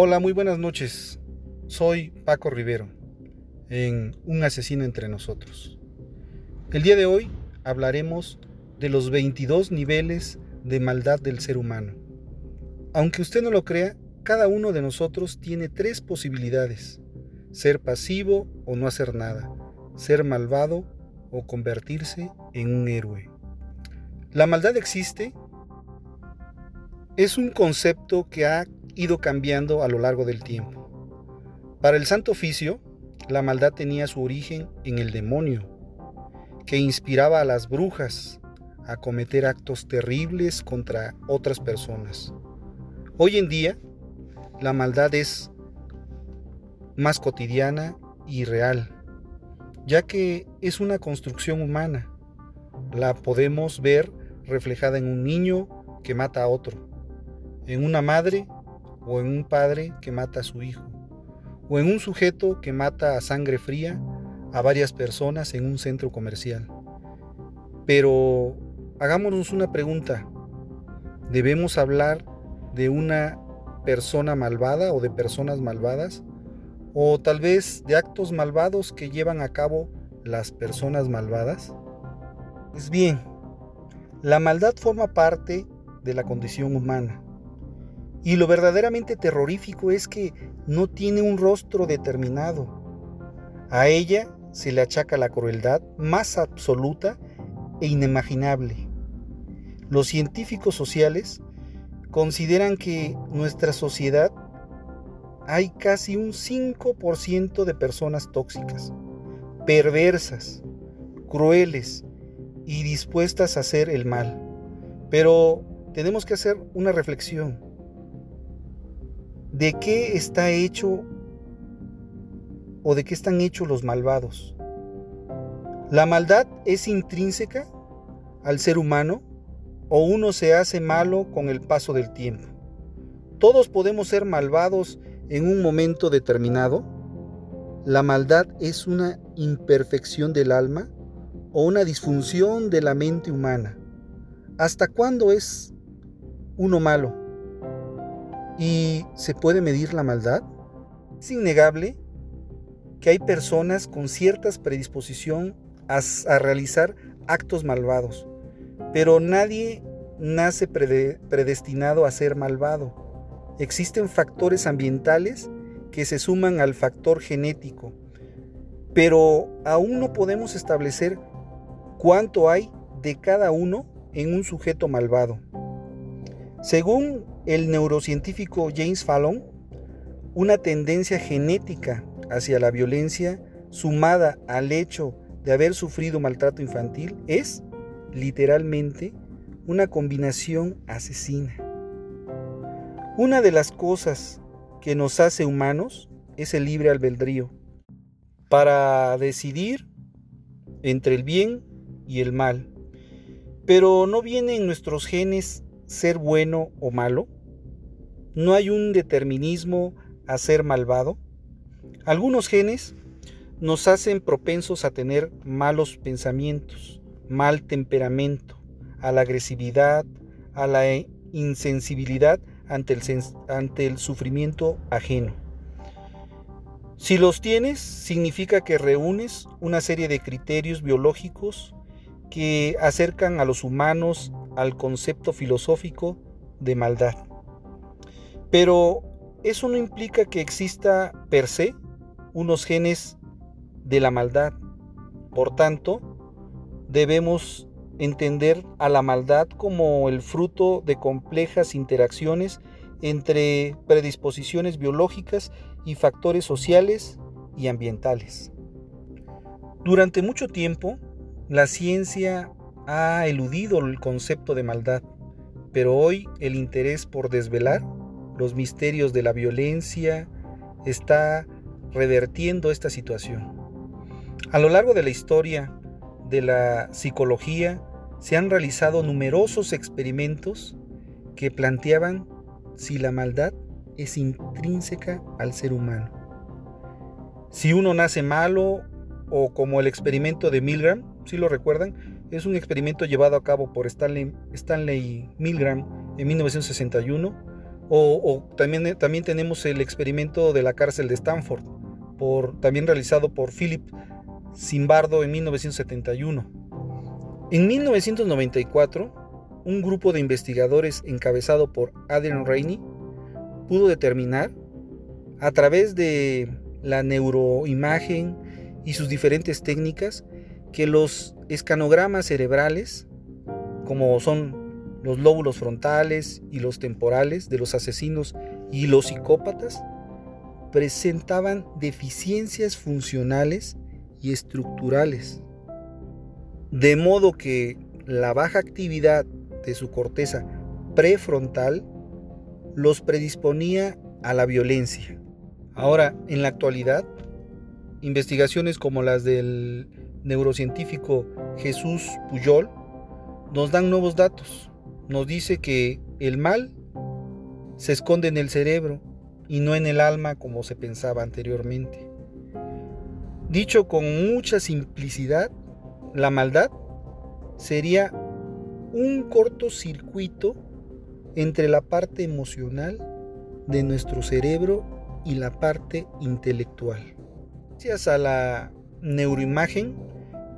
Hola, muy buenas noches. Soy Paco Rivero, en Un asesino entre nosotros. El día de hoy hablaremos de los 22 niveles de maldad del ser humano. Aunque usted no lo crea, cada uno de nosotros tiene tres posibilidades. Ser pasivo o no hacer nada. Ser malvado o convertirse en un héroe. La maldad existe. Es un concepto que ha ido cambiando a lo largo del tiempo. Para el Santo Oficio, la maldad tenía su origen en el demonio, que inspiraba a las brujas a cometer actos terribles contra otras personas. Hoy en día, la maldad es más cotidiana y real, ya que es una construcción humana. La podemos ver reflejada en un niño que mata a otro, en una madre o en un padre que mata a su hijo, o en un sujeto que mata a sangre fría a varias personas en un centro comercial. Pero hagámonos una pregunta. ¿Debemos hablar de una persona malvada o de personas malvadas? ¿O tal vez de actos malvados que llevan a cabo las personas malvadas? Pues bien, la maldad forma parte de la condición humana y lo verdaderamente terrorífico es que no tiene un rostro determinado. A ella se le achaca la crueldad más absoluta e inimaginable. Los científicos sociales consideran que nuestra sociedad hay casi un 5% de personas tóxicas, perversas, crueles y dispuestas a hacer el mal. Pero tenemos que hacer una reflexión. ¿De qué está hecho o de qué están hechos los malvados? ¿La maldad es intrínseca al ser humano o uno se hace malo con el paso del tiempo? ¿Todos podemos ser malvados en un momento determinado? ¿La maldad es una imperfección del alma o una disfunción de la mente humana? ¿Hasta cuándo es uno malo? ¿Y se puede medir la maldad? Es innegable que hay personas con ciertas predisposición a, realizar actos malvados, pero nadie nace predestinado a ser malvado. Existen factores ambientales que se suman al factor genético, pero aún no podemos establecer cuánto hay de cada uno en un sujeto malvado. Según el neurocientífico James Fallon, una tendencia genética hacia la violencia sumada al hecho de haber sufrido maltrato infantil es, literalmente, una combinación asesina. Una de las cosas que nos hace humanos es el libre albedrío, para decidir entre el bien y el mal. Pero no viene en nuestros genes ser bueno o malo? ¿No hay un determinismo a ser malvado? Algunos genes nos hacen propensos a tener malos pensamientos, mal temperamento, a la agresividad, a la insensibilidad ante el, sufrimiento ajeno. Si los tienes, significa que reúnes una serie de criterios biológicos que acercan a los humanos al concepto filosófico de maldad. Pero eso no implica que exista per se unos genes de la maldad. Por tanto, debemos entender a la maldad como el fruto de complejas interacciones entre predisposiciones biológicas y factores sociales y ambientales. Durante mucho tiempo, la ciencia ha eludido el concepto de maldad, pero hoy el interés por desvelar los misterios de la violencia está revertiendo esta situación. A lo largo de la historia de la psicología se han realizado numerosos experimentos que planteaban si la maldad es intrínseca al ser humano. Si uno nace malo o como el experimento de Milgram, si lo recuerdan, es un experimento llevado a cabo por Stanley, Milgram en 1961, O, también, también tenemos el experimento de la cárcel de Stanford, por, también realizado por Philip Zimbardo en 1971. En 1994, un grupo de investigadores encabezado por Adrian Rainey pudo determinar, a través de la neuroimagen y sus diferentes técnicas, que los escanogramas cerebrales, como son los lóbulos frontales y los temporales de los asesinos y los psicópatas, presentaban deficiencias funcionales y estructurales. De modo que la baja actividad de su corteza prefrontal los predisponía a la violencia. Ahora, en la actualidad, investigaciones como las del neurocientífico Jesús Puyol nos dan nuevos datos. Nos dice que el mal se esconde en el cerebro y no en el alma como se pensaba anteriormente. Dicho con mucha simplicidad, la maldad sería un cortocircuito entre la parte emocional de nuestro cerebro y la parte intelectual. Gracias a la neuroimagen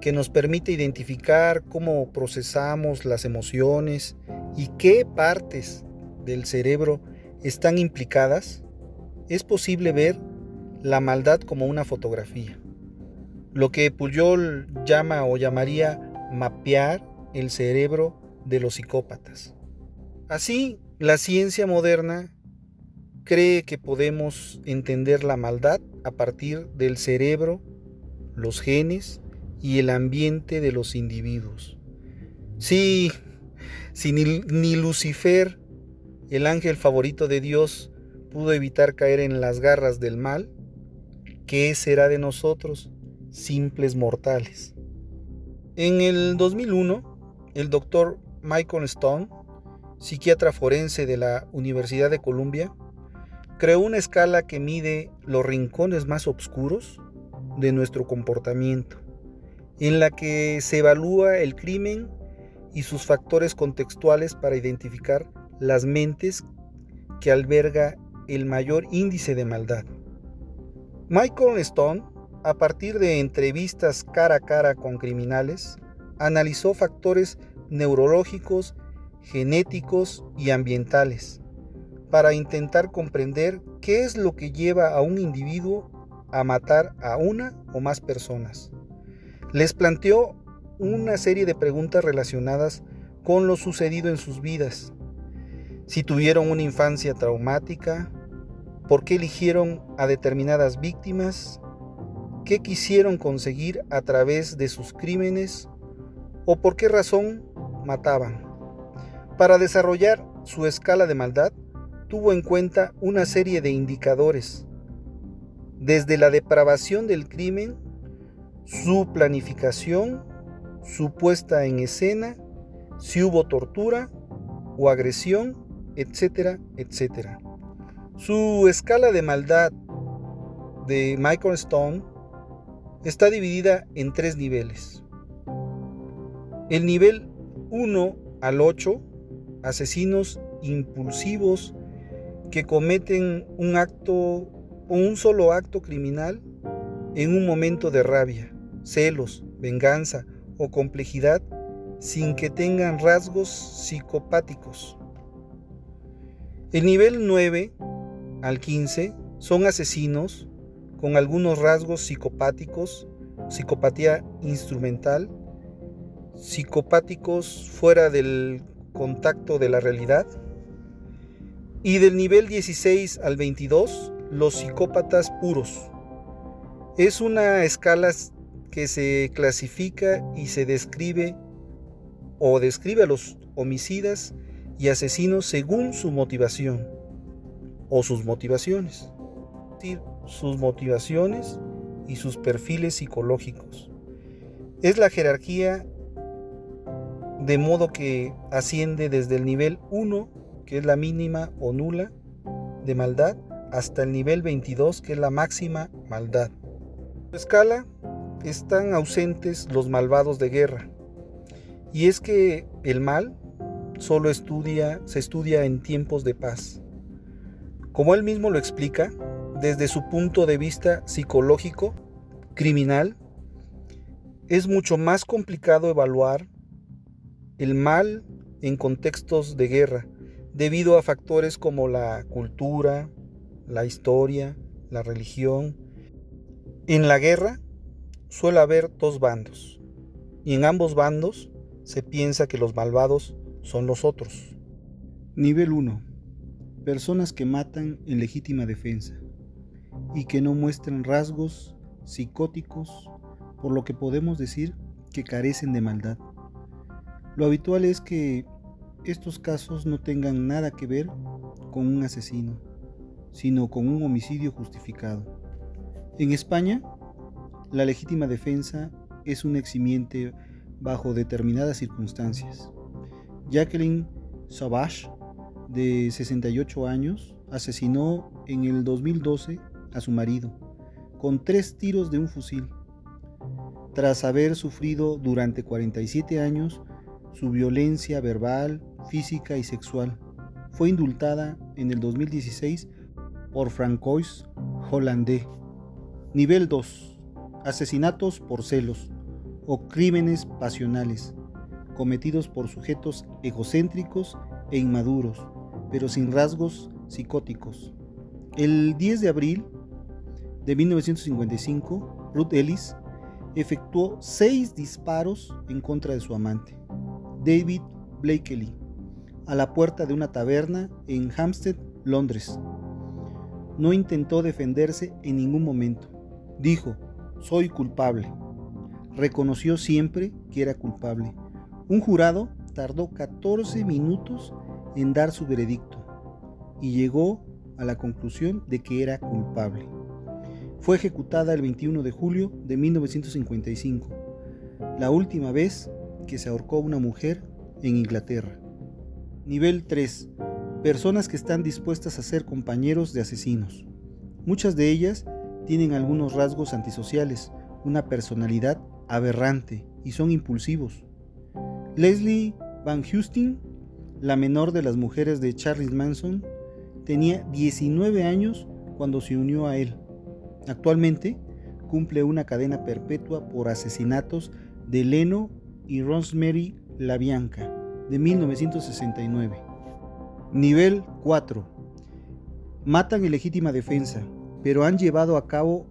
que nos permite identificar cómo procesamos las emociones y qué partes del cerebro están implicadas, es posible ver la maldad como una fotografía. Lo que Puyol llama o llamaría mapear el cerebro de los psicópatas. Así, la ciencia moderna cree que podemos entender la maldad a partir del cerebro, los genes y el ambiente de los individuos. Si ni, ni, Lucifer, el ángel favorito de Dios, pudo evitar caer en las garras del mal, ¿qué será de nosotros, simples mortales? En el 2001, el doctor Michael Stone, psiquiatra forense de la Universidad de Columbia, creó una escala que mide los rincones más oscuros de nuestro comportamiento, en la que se evalúa el crimen y sus factores contextuales para identificar las mentes que alberga el mayor índice de maldad. Michael Stone, a partir de entrevistas cara a cara con criminales, analizó factores neurológicos, genéticos y ambientales para intentar comprender qué es lo que lleva a un individuo a matar a una o más personas. Les planteó una serie de preguntas relacionadas con lo sucedido en sus vidas. Si tuvieron una infancia traumática, por qué eligieron a determinadas víctimas, qué quisieron conseguir a través de sus crímenes o por qué razón mataban. Para desarrollar su escala de maldad, tuvo en cuenta una serie de indicadores, desde la depravación del crimen, su planificación, su puesta en escena, si hubo tortura o agresión, etcétera, etcétera. Su escala de maldad de Michael Stone está dividida en tres niveles. El nivel 1 al 8, asesinos impulsivos que cometen un acto o un solo acto criminal en un momento de rabia, celos, venganza o complejidad sin que tengan rasgos psicopáticos. El nivel 9 al 15 son asesinos con algunos rasgos psicopáticos, psicopatía instrumental, psicopáticos fuera del contacto de la realidad, y del nivel 16 al 22, los psicópatas puros. Es una escala que se clasifica y se describe o describe a los homicidas y asesinos según su motivación o sus motivaciones. Es decir, sus motivaciones y sus perfiles psicológicos. Es la jerarquía de modo que asciende desde el nivel 1 que es la mínima o nula de maldad, hasta el nivel 22, que es la máxima maldad. Escala están ausentes los malvados de guerra. Y es que el mal solo se estudia en tiempos de paz. Como él mismo lo explica, desde su punto de vista psicológico, criminal, es mucho más complicado evaluar el mal en contextos de guerra, debido a factores como la cultura, la historia, la religión. En la guerra suele haber dos bandos, y en ambos bandos se piensa que los malvados son los otros. Nivel 1. Personas que matan en legítima defensa y que no muestran rasgos psicóticos, por lo que podemos decir que carecen de maldad. Lo habitual es que estos casos no tengan nada que ver con un asesino, sino con un homicidio justificado. En España, la legítima defensa es un eximiente bajo determinadas circunstancias. Jacqueline Sauvage, de 68 años, asesinó en el 2012 a su marido con tres tiros de un fusil, tras haber sufrido durante 47 años su violencia verbal, física y sexual. Fue indultada en el 2016 por Francois Hollandais. Nivel 2. Asesinatos por celos o crímenes pasionales, cometidos por sujetos egocéntricos e inmaduros, pero sin rasgos psicóticos. El 10 de abril de 1955, Ruth Ellis efectuó seis disparos en contra de su amante, David Blakely, a la puerta de una taberna en Hampstead, Londres. No intentó defenderse en ningún momento. Dijo, soy culpable. Reconoció siempre que era culpable. Un jurado tardó 14 minutos en dar su veredicto y llegó a la conclusión de que era culpable. Fue ejecutada el 21 de julio de 1955, la última vez que se ahorcó una mujer en Inglaterra. Nivel 3. Personas que están dispuestas a ser compañeros de asesinos. Muchas de ellas tienen algunos rasgos antisociales, una personalidad aberrante y son impulsivos. Leslie Van Houston, la menor de las mujeres de Charles Manson, tenía 19 años cuando se unió a él. Actualmente cumple una cadena perpetua por asesinatos de Leno y Rosemary LaBianca de 1969. Nivel 4. Matan en legítima defensa, pero han llevado a cabo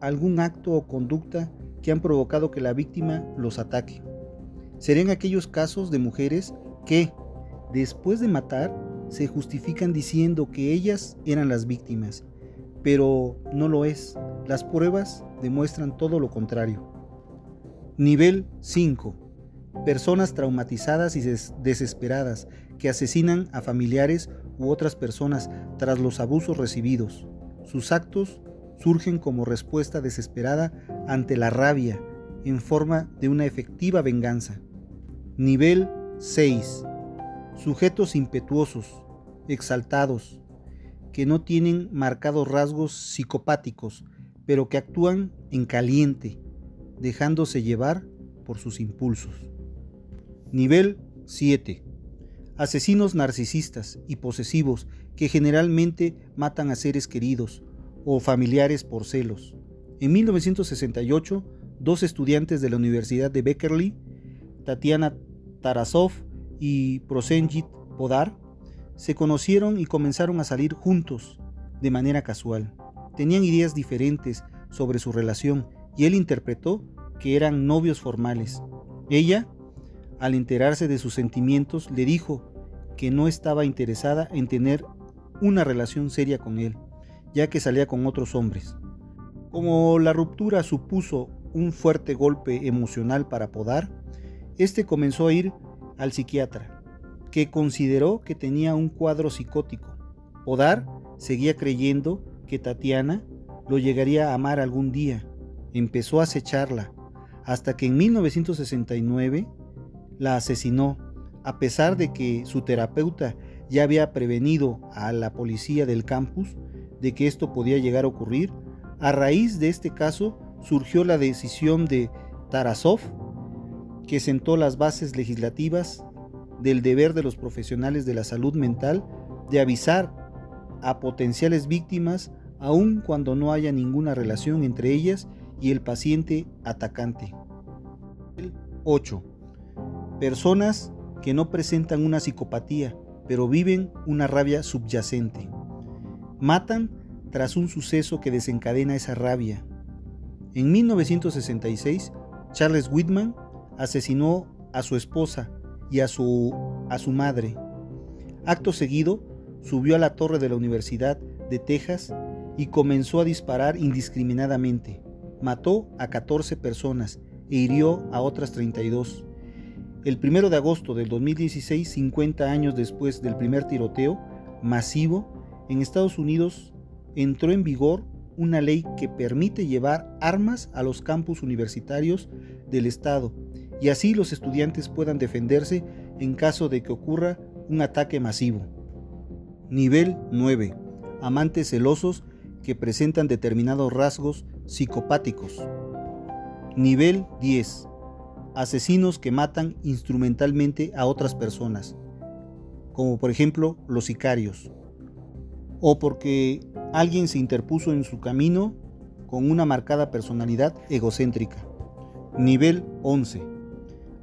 algún acto o conducta que han provocado que la víctima los ataque. Serían aquellos casos de mujeres que, después de matar, se justifican diciendo que ellas eran las víctimas, pero no lo es. Las pruebas demuestran todo lo contrario. Nivel 5. Personas traumatizadas y desesperadas que asesinan a familiares u otras personas tras los abusos recibidos. Sus actos surgen como respuesta desesperada ante la rabia en forma de una efectiva venganza. Nivel 6. Sujetos impetuosos, exaltados, que no tienen marcados rasgos psicopáticos, pero que actúan en caliente, dejándose llevar por sus impulsos. Nivel 7. Asesinos narcisistas y posesivos que generalmente matan a seres queridos o familiares por celos. En 1968, dos estudiantes de la Universidad de Beckerley, Tatiana Tarasov y Prosenjit Podar, se conocieron y comenzaron a salir juntos de manera casual. Tenían ideas diferentes sobre su relación y él interpretó que eran novios formales. Ella, al enterarse de sus sentimientos, le dijo que no estaba interesada en tener una relación seria con él, ya que salía con otros hombres. Como la ruptura supuso un fuerte golpe emocional para Podar, este comenzó a ir al psiquiatra, que consideró que tenía un cuadro psicótico. Podar seguía creyendo que Tatiana lo llegaría a amar algún día. Empezó a acecharla, hasta que en 1969 la asesinó, a pesar de que su terapeuta ya había prevenido a la policía del campus de que esto podía llegar a ocurrir, a raíz de este caso surgió la decisión de Tarasov, que sentó las bases legislativas del deber de los profesionales de la salud mental de avisar a potenciales víctimas aun cuando no haya ninguna relación entre ellas y el paciente atacante. 8. Personas que no presentan una psicopatía, pero viven una rabia subyacente. Matan tras un suceso que desencadena esa rabia. En 1966, Charles Whitman asesinó a su esposa y a su, a su madre. Acto seguido, subió a la torre de la Universidad de Texas y comenzó a disparar indiscriminadamente. Mató a 14 personas e hirió a otras 32. El 1 de agosto del 2016, 50 años después del primer tiroteo masivo, en Estados Unidos entró en vigor una ley que permite llevar armas a los campus universitarios del Estado y así los estudiantes puedan defenderse en caso de que ocurra un ataque masivo. Nivel 9. Amantes celosos que presentan determinados rasgos psicopáticos. Nivel 10. Asesinos que matan instrumentalmente a otras personas, como por ejemplo los sicarios, o porque alguien se interpuso en su camino con una marcada personalidad egocéntrica. Nivel 11.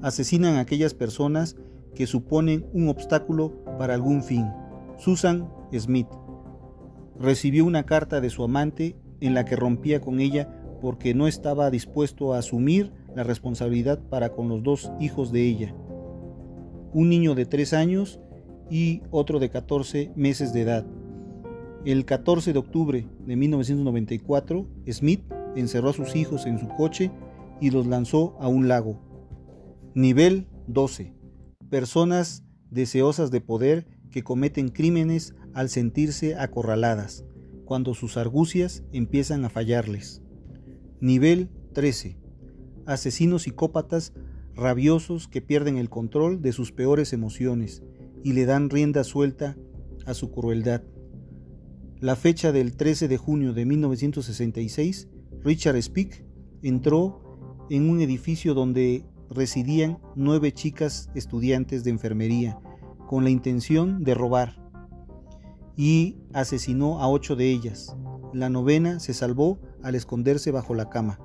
Asesinan a aquellas personas que suponen un obstáculo para algún fin. Susan Smith recibió una carta de su amante en la que rompía con ella porque no estaba dispuesto a asumir la responsabilidad para con los dos hijos de ella, un niño de 3 años y otro de 14 meses de edad. El 14 de octubre de 1994, Smith encerró a sus hijos en su coche y los lanzó a un lago. Nivel 12. Personas deseosas de poder que cometen crímenes al sentirse acorraladas, cuando sus argucias empiezan a fallarles. Nivel 13. Asesinos psicópatas rabiosos que pierden el control de sus peores emociones y le dan rienda suelta a su crueldad. La fecha del 13 de junio de 1966, Richard Speak entró en un edificio donde residían nueve chicas estudiantes de enfermería con la intención de robar y asesinó a ocho de ellas. La novena se salvó al esconderse bajo la cama.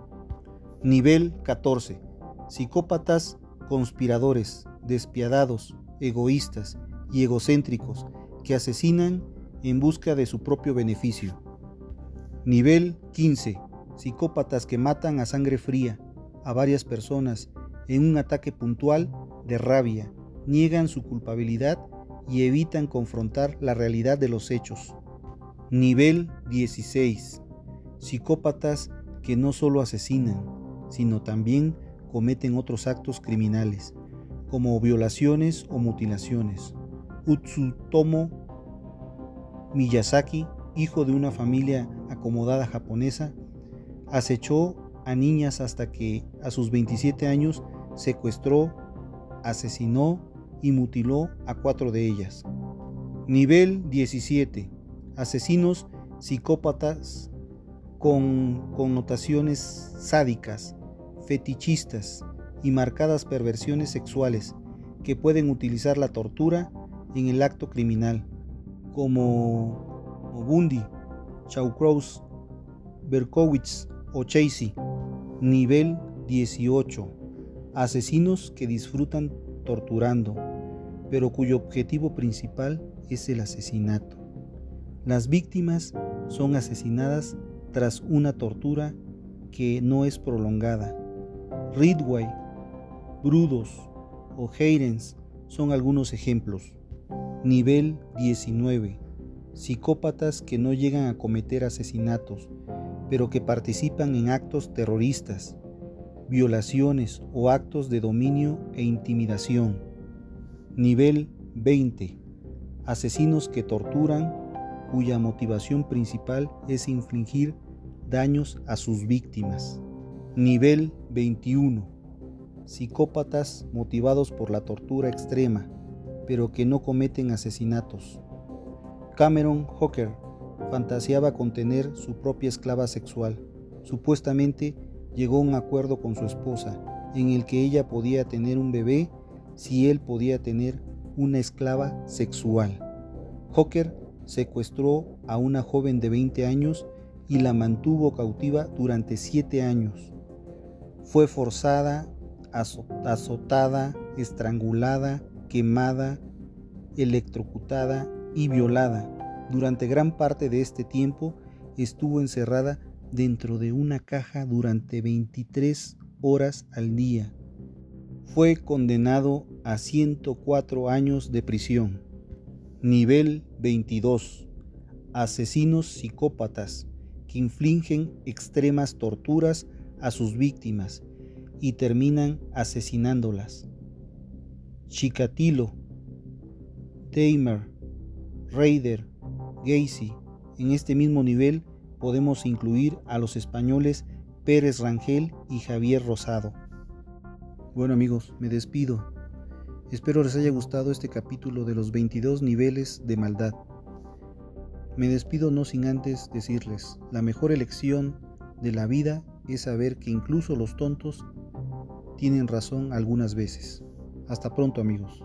Nivel 14. Psicópatas conspiradores, despiadados, egoístas y egocéntricos que asesinan en busca de su propio beneficio. Nivel 15. Psicópatas que matan a sangre fría a varias personas en un ataque puntual de rabia, niegan su culpabilidad y evitan confrontar la realidad de los hechos. Nivel 16. Psicópatas que no solo asesinan, sino también cometen otros actos criminales, como violaciones o mutilaciones. Utsutomo Miyazaki, hijo de una familia acomodada japonesa, acechó a niñas hasta que a sus 27 años secuestró, asesinó y mutiló a cuatro de ellas. Nivel 17. Asesinos psicópatas con connotaciones sádicas, fetichistas y marcadas perversiones sexuales que pueden utilizar la tortura en el acto criminal, como Bundy, Chaukraus, Berkowitz o Chasey. Nivel 18. Asesinos que disfrutan torturando, pero cuyo objetivo principal es el asesinato. Las víctimas son asesinadas tras una tortura que no es prolongada. Ridway, Brudos o Heirens son algunos ejemplos. Nivel 19. Psicópatas que no llegan a cometer asesinatos, pero que participan en actos terroristas, violaciones o actos de dominio e intimidación. Nivel 20. Asesinos que torturan cuya motivación principal es infligir daños a sus víctimas. Nivel 21. Psicópatas motivados por la tortura extrema, pero que no cometen asesinatos. Cameron Hawker fantaseaba con tener su propia esclava sexual, supuestamente llegó a un acuerdo con su esposa en el que ella podía tener un bebé si él podía tener una esclava sexual. Hawker secuestró a una joven de 20 años y la mantuvo cautiva durante 7 años. Fue forzada, azotada, estrangulada, quemada, electrocutada y violada. Durante gran parte de este tiempo estuvo encerrada dentro de una caja durante 23 horas al día. Fue condenado a 104 años de prisión. Nivel 22. Asesinos psicópatas infligen extremas torturas a sus víctimas y terminan asesinándolas. Chikatilo, Tamer, Raider, Gacy. En este mismo nivel podemos incluir a los españoles Pérez Rangel y Javier Rosado. Bueno amigos, me despido. Espero les haya gustado este capítulo de los 22 niveles de maldad. Me despido no sin antes decirles, la mejor elección de la vida es saber que incluso los tontos tienen razón algunas veces. Hasta pronto amigos.